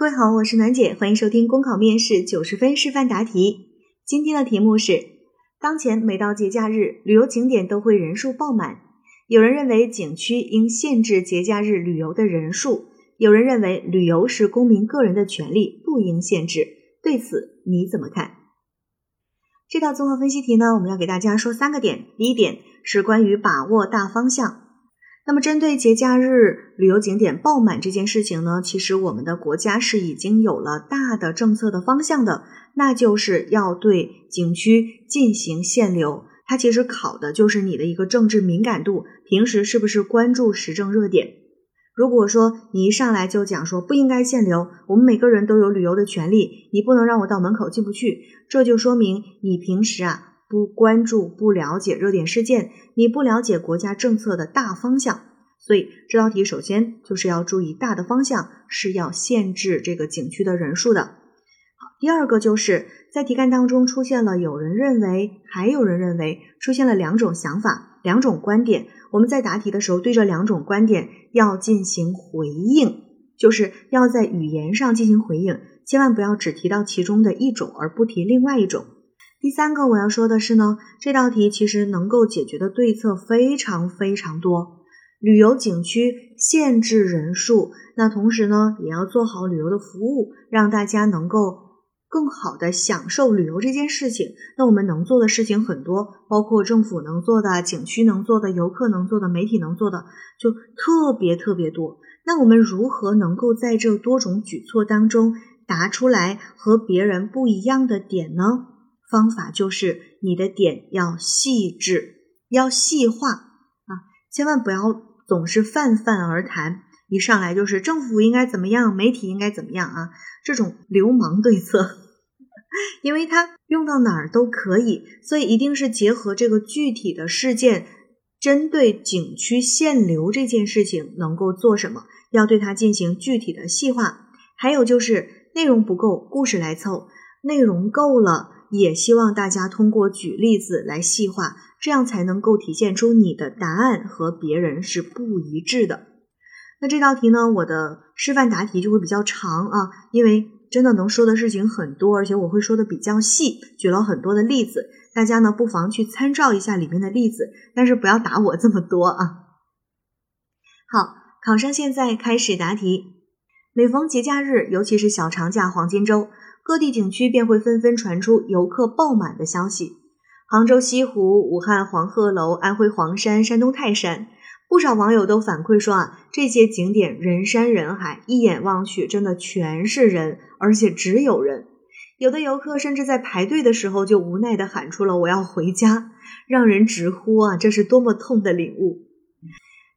各位好，我是暖姐，欢迎收听公考面试九十分示范答题。今天的题目是：当前每到节假日，旅游景点都会人数爆满。有人认为景区应限制节假日旅游的人数，有人认为旅游是公民个人的权利，不应限制。对此你怎么看？这道综合分析题呢，我们要给大家说三个点。第一点是关于把握大方向。那么，针对节假日旅游景点爆满这件事情呢，其实我们的国家是已经有了大的政策的方向的，那就是要对景区进行限流。它其实考的就是你的一个政治敏感度，平时是不是关注时政热点？如果说你一上来就讲说不应该限流，我们每个人都有旅游的权利，你不能让我到门口进不去，这就说明你平时啊。不关注、不了解热点事件，你不了解国家政策的大方向，所以这道题首先就是要注意大的方向是要限制这个景区的人数的。好，第二个就是在题干当中出现了有人认为，还有人认为，出现了两种想法、两种观点。我们在答题的时候对这两种观点要进行回应，就是要在语言上进行回应，千万不要只提到其中的一种而不提另外一种。第三个我要说的是呢，这道题其实能够解决的对策非常非常多。旅游景区限制人数，那同时呢，也要做好旅游的服务，让大家能够更好的享受旅游这件事情。那我们能做的事情很多，包括政府能做的、景区能做的、游客能做的、媒体能做的，就特别特别多。那我们如何能够在这多种举措当中答出来和别人不一样的点呢？方法就是你的点要细致，要细化啊，千万不要总是泛泛而谈，一上来就是政府应该怎么样，媒体应该怎么样啊，这种流氓对策，因为它用到哪儿都可以，所以一定是结合这个具体的事件，针对景区限流这件事情能够做什么，要对它进行具体的细化。还有就是内容不够，故事来凑；内容够了。也希望大家通过举例子来细化，这样才能够体现出你的答案和别人是不一致的。那这道题呢，我的示范答题就会比较长啊，因为真的能说的事情很多，而且我会说的比较细，举了很多的例子，大家呢不妨去参照一下里面的例子，但是不要答我这么多啊。好，考生现在开始答题。每逢节假日，尤其是小长假黄金周。各地景区便会纷纷传出游客爆满的消息。杭州西湖、武汉黄鹤楼、安徽黄山、山东泰山，不少网友都反馈说啊，这些景点人山人海，一眼望去真的全是人，而且只有人。有的游客甚至在排队的时候就无奈地喊出了“我要回家”，让人直呼啊，这是多么痛的领悟。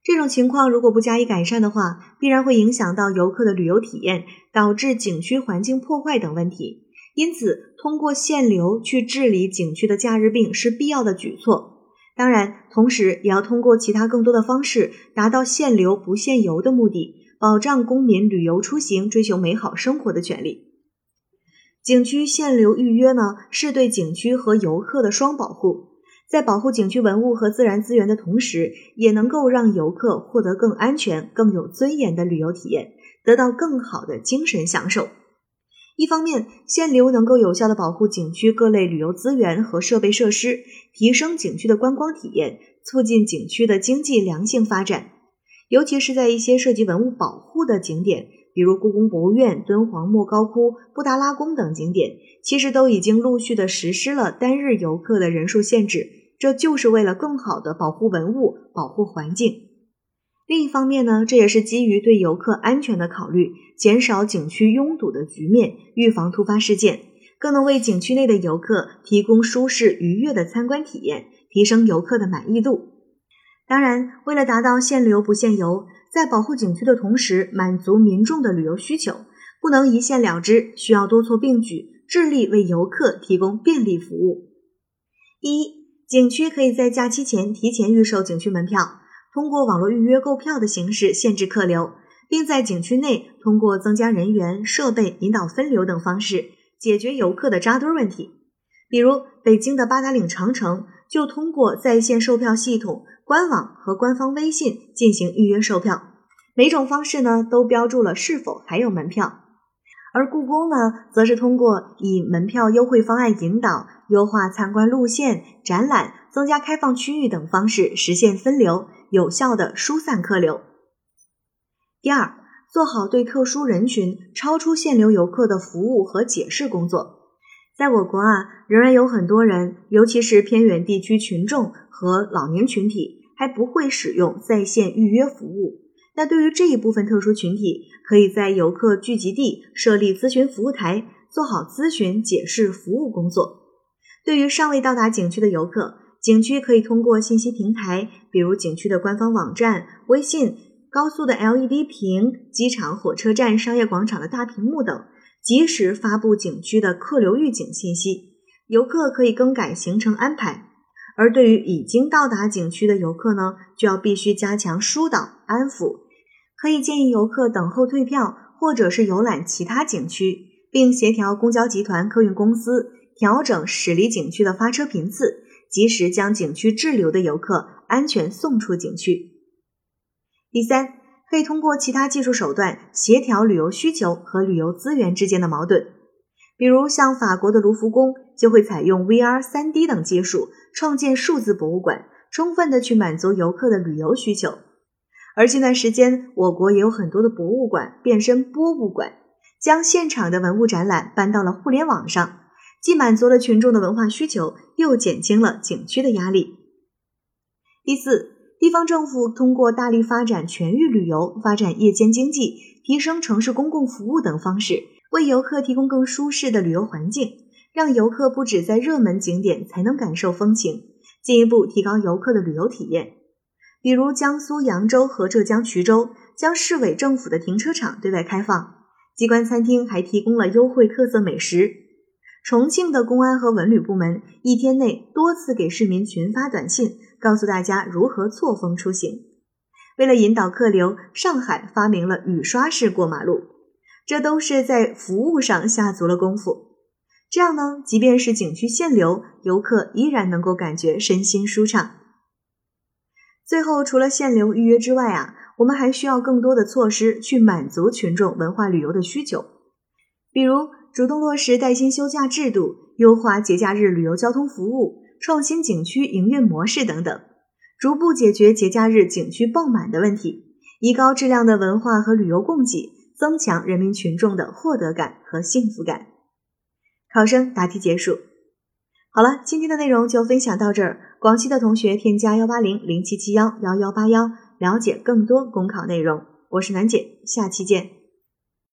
这种情况如果不加以改善的话，必然会影响到游客的旅游体验，导致景区环境破坏等问题。因此，通过限流去治理景区的假日病是必要的举措。当然，同时也要通过其他更多的方式，达到限流不限游的目的，保障公民旅游出行、追求美好生活的权利。景区限流预约呢，是对景区和游客的双保护。在保护景区文物和自然资源的同时，也能够让游客获得更安全、更有尊严的旅游体验，得到更好的精神享受。一方面，限流能够有效的保护景区各类旅游资源和设备设施，提升景区的观光体验，促进景区的经济良性发展。尤其是在一些涉及文物保护的景点，比如故宫博物院、敦煌莫高窟、布达拉宫等景点，其实都已经陆续的实施了单日游客的人数限制。这就是为了更好的保护文物、保护环境。另一方面呢，这也是基于对游客安全的考虑，减少景区拥堵的局面，预防突发事件，更能为景区内的游客提供舒适愉悦的参观体验，提升游客的满意度。当然，为了达到限流不限游，在保护景区的同时，满足民众的旅游需求，不能一线了之，需要多措并举，致力为游客提供便利服务。一景区可以在假期前提前预售景区门票，通过网络预约购票的形式限制客流，并在景区内通过增加人员、设备、引导分流等方式解决游客的扎堆问题。比如，北京的八达岭长城就通过在线售票系统、官网和官方微信进行预约售票，每种方式呢都标注了是否还有门票。而故宫呢，则是通过以门票优惠方案引导、优化参观路线、展览、增加开放区域等方式，实现分流，有效的疏散客流。第二，做好对特殊人群、超出限流游客的服务和解释工作。在我国啊，仍然有很多人，尤其是偏远地区群众和老年群体，还不会使用在线预约服务。那对于这一部分特殊群体，可以在游客聚集地设立咨询服务台，做好咨询、解释服务工作。对于尚未到达景区的游客，景区可以通过信息平台，比如景区的官方网站、微信、高速的 LED 屏、机场、火车站、商业广场的大屏幕等，及时发布景区的客流预警信息。游客可以更改行程安排。而对于已经到达景区的游客呢，就要必须加强疏导安抚。可以建议游客等候退票，或者是游览其他景区，并协调公交集团、客运公司调整驶离景区的发车频次，及时将景区滞留的游客安全送出景区。第三，可以通过其他技术手段协调旅游需求和旅游资源之间的矛盾，比如像法国的卢浮宫就会采用 VR、3D 等技术，创建数字博物馆，充分的去满足游客的旅游需求。而近段时间，我国也有很多的博物馆变身博物馆，将现场的文物展览搬到了互联网上，既满足了群众的文化需求，又减轻了景区的压力。第四，地方政府通过大力发展全域旅游、发展夜间经济、提升城市公共服务等方式，为游客提供更舒适的旅游环境，让游客不止在热门景点才能感受风情，进一步提高游客的旅游体验。比如江苏扬州和浙江衢州将市委政府的停车场对外开放，机关餐厅还提供了优惠特色美食。重庆的公安和文旅部门一天内多次给市民群发短信，告诉大家如何错峰出行。为了引导客流，上海发明了雨刷式过马路，这都是在服务上下足了功夫。这样呢，即便是景区限流，游客依然能够感觉身心舒畅。最后，除了限流预约之外啊，我们还需要更多的措施去满足群众文化旅游的需求，比如主动落实带薪休假制度，优化节假日旅游交通服务，创新景区营运模式等等，逐步解决节假日景区爆满的问题，以高质量的文化和旅游供给，增强人民群众的获得感和幸福感。考生答题结束。好了，今天的内容就分享到这儿。广西的同学添加幺八零零七七幺幺幺八幺，了解更多公考内容。我是楠姐，下期见。